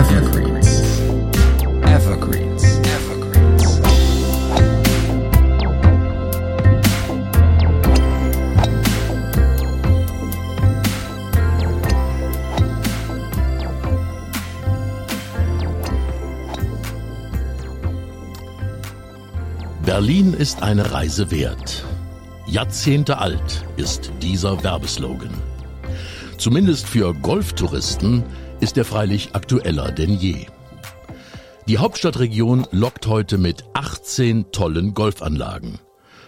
Evergreens. Evergreens. Evergreens. Berlin ist eine Reise wert. Jahrzehnte alt ist dieser Werbeslogan. Zumindest für Golftouristen ist er freilich aktueller denn je. Die Hauptstadtregion lockt heute mit 18 tollen Golfanlagen,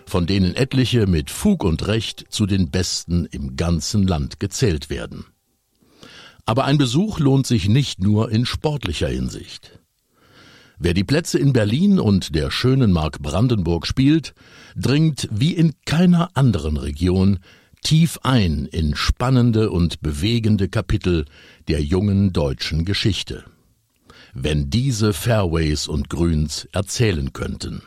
von denen etliche mit Fug und Recht zu den besten im ganzen Land gezählt werden. Aber ein Besuch lohnt sich nicht nur in sportlicher Hinsicht. Wer die Plätze in Berlin und der schönen Mark Brandenburg spielt, dringt wie in keiner anderen Region tief ein in spannende und bewegende Kapitel der jungen deutschen Geschichte. Wenn diese Fairways und Grüns erzählen könnten.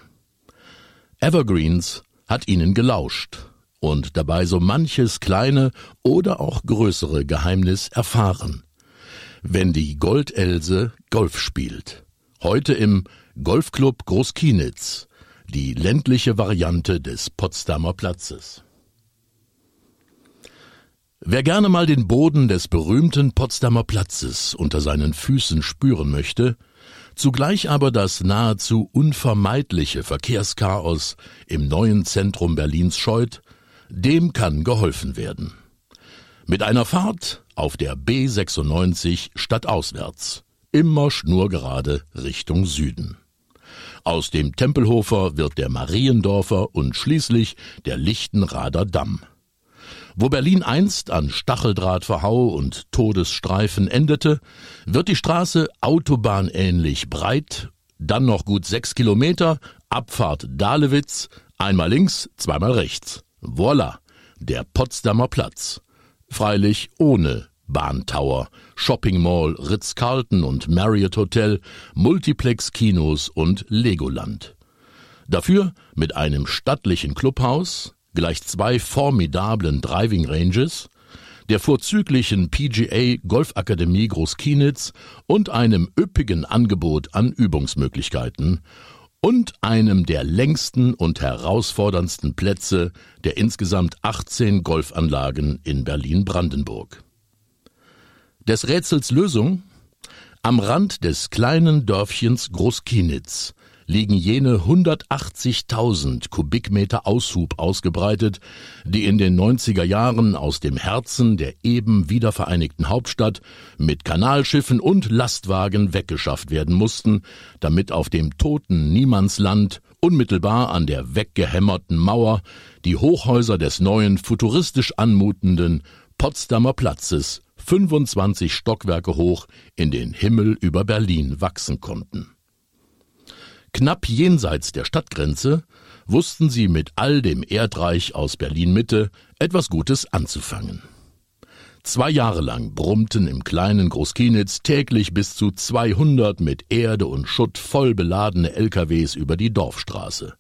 Evergreens hat ihnen gelauscht und dabei so manches kleine oder auch größere Geheimnis erfahren. Wenn die Goldelse Golf spielt. Heute im Golfclub Großkienitz, die ländliche Variante des Potsdamer Platzes. Wer gerne mal den Boden des berühmten Potsdamer Platzes unter seinen Füßen spüren möchte, zugleich aber das nahezu unvermeidliche Verkehrschaos im neuen Zentrum Berlins scheut, dem kann geholfen werden. Mit einer Fahrt auf der B96 stadtauswärts, immer schnurgerade Richtung Süden. Aus dem Tempelhofer wird der Mariendorfer und schließlich der Lichtenrader Damm. Wo Berlin einst an Stacheldrahtverhau und Todesstreifen endete, wird die Straße autobahnähnlich breit, dann noch gut sechs Kilometer, Abfahrt Dahlewitz, einmal links, zweimal rechts. Voila, der Potsdamer Platz. Freilich ohne Bahntower, Shopping Mall, Ritz-Carlton und Marriott Hotel, Multiplex-Kinos und Legoland. Dafür mit einem stattlichen Clubhaus, gleich zwei formidablen Driving Ranges, der vorzüglichen PGA Golfakademie Großkienitz und einem üppigen Angebot an Übungsmöglichkeiten und einem der längsten und herausforderndsten Plätze der insgesamt 18 Golfanlagen in Berlin-Brandenburg. Des Rätsels Lösung? Am Rand des kleinen Dörfchens Großkienitz liegen jene 180.000 Kubikmeter Aushub ausgebreitet, die in den 90er Jahren aus dem Herzen der eben wiedervereinigten Hauptstadt mit Kanalschiffen und Lastwagen weggeschafft werden mussten, damit auf dem toten Niemandsland unmittelbar an der weggehämmerten Mauer die Hochhäuser des neuen futuristisch anmutenden Potsdamer Platzes 25 Stockwerke hoch in den Himmel über Berlin wachsen konnten. Knapp jenseits der Stadtgrenze wussten sie mit all dem Erdreich aus Berlin Mitte etwas Gutes anzufangen. Zwei Jahre lang brummten im kleinen Großkienitz täglich bis zu 200 mit Erde und Schutt voll beladene LKWs über die Dorfstraße.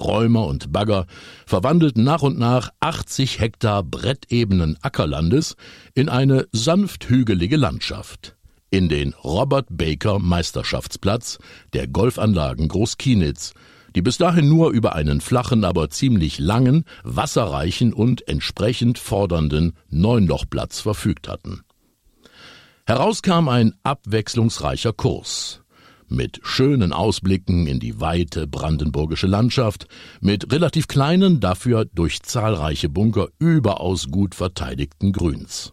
Räumer und Bagger verwandelten nach und nach 80 Hektar brettebenen Ackerlandes in eine sanft hügelige Landschaft in den Robert Baker Meisterschaftsplatz der Golfanlagen Großkienitz, die bis dahin nur über einen flachen, aber ziemlich langen, wasserreichen und entsprechend fordernden Neunlochplatz verfügt hatten. Heraus kam ein abwechslungsreicher Kurs mit schönen Ausblicken in die weite brandenburgische Landschaft, mit relativ kleinen, dafür durch zahlreiche Bunker überaus gut verteidigten Grüns.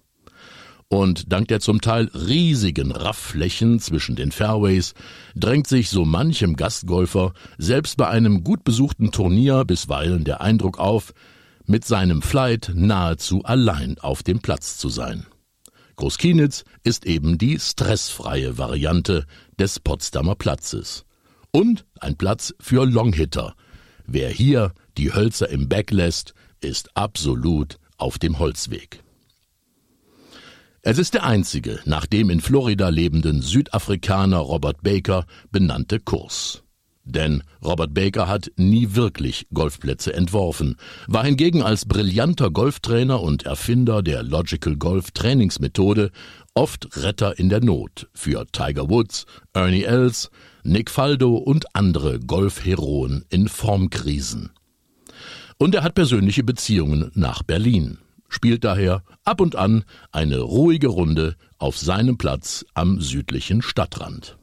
Und dank der zum Teil riesigen Raffflächen zwischen den Fairways drängt sich so manchem Gastgolfer selbst bei einem gut besuchten Turnier bisweilen der Eindruck auf, mit seinem Flight nahezu allein auf dem Platz zu sein. Großkienitz ist eben die stressfreie Variante des Potsdamer Platzes. Und ein Platz für Longhitter. Wer hier die Hölzer im Back lässt, ist absolut auf dem Holzweg. Es ist der einzige nach dem in Florida lebenden Südafrikaner Robert Baker benannte Kurs. Denn Robert Baker hat nie wirklich Golfplätze entworfen, war hingegen als brillanter Golftrainer und Erfinder der Logical Golf Trainingsmethode oft Retter in der Not für Tiger Woods, Ernie Els, Nick Faldo und andere Golfheroen in Formkrisen. Und er hat persönliche Beziehungen nach Berlin, spielt daher ab und an eine ruhige Runde auf seinem Platz am südlichen Stadtrand.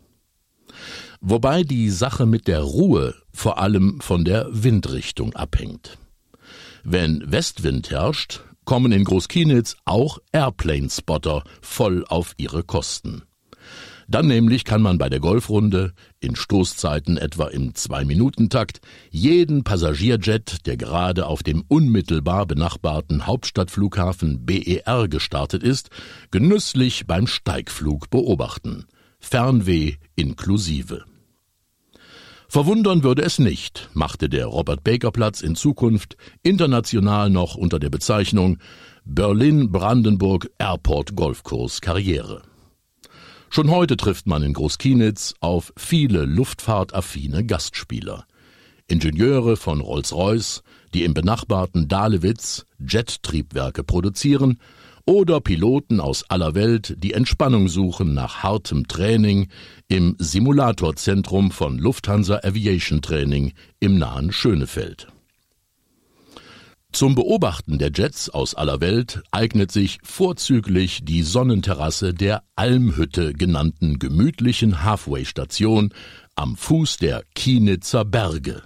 Wobei die Sache mit der Ruhe vor allem von der Windrichtung abhängt. Wenn Westwind herrscht, kommen in Großkienitz auch Airplane-Spotter voll auf ihre Kosten. Dann nämlich kann man bei der Golfrunde in Stoßzeiten etwa im Zwei-Minuten-Takt jeden Passagierjet, der gerade auf dem unmittelbar benachbarten Hauptstadtflughafen BER gestartet ist, genüsslich beim Steigflug beobachten. Fernweh inklusive. Verwundern würde es nicht, machte der Robert Baker Platz in Zukunft international noch unter der Bezeichnung Berlin-Brandenburg Airport Golfkurs Karriere. Schon heute trifft man in Großkienitz auf viele luftfahrtaffine Gastspieler. Ingenieure von Rolls-Royce, die im benachbarten Dahlewitz Jet-Triebwerke produzieren oder Piloten aus aller Welt, die Entspannung suchen nach hartem Training im Simulatorzentrum von Lufthansa Aviation Training im nahen Schönefeld. Zum Beobachten der Jets aus aller Welt eignet sich vorzüglich die Sonnenterrasse der Almhütte genannten gemütlichen Halfway-Station am Fuß der Kienitzer Berge.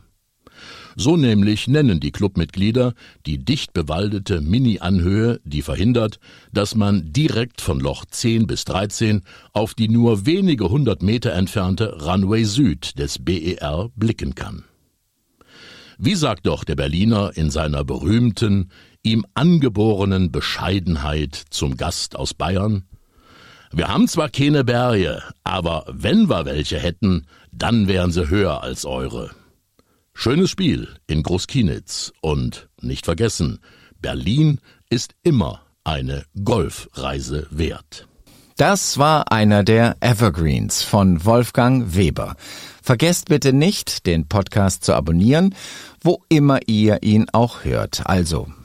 So nämlich nennen die Clubmitglieder die dicht bewaldete Mini-Anhöhe, die verhindert, dass man direkt von Loch 10 bis 13 auf die nur wenige hundert Meter entfernte Runway Süd des BER blicken kann. Wie sagt doch der Berliner in seiner berühmten, ihm angeborenen Bescheidenheit zum Gast aus Bayern? Wir haben zwar keine Berge, aber wenn wir welche hätten, dann wären sie höher als eure. Schönes Spiel in Großkienitz und nicht vergessen, Berlin ist immer eine Golfreise wert. Das war einer der Evergreens von Wolfgang Weber. Vergesst bitte nicht, den Podcast zu abonnieren, wo immer ihr ihn auch hört. Also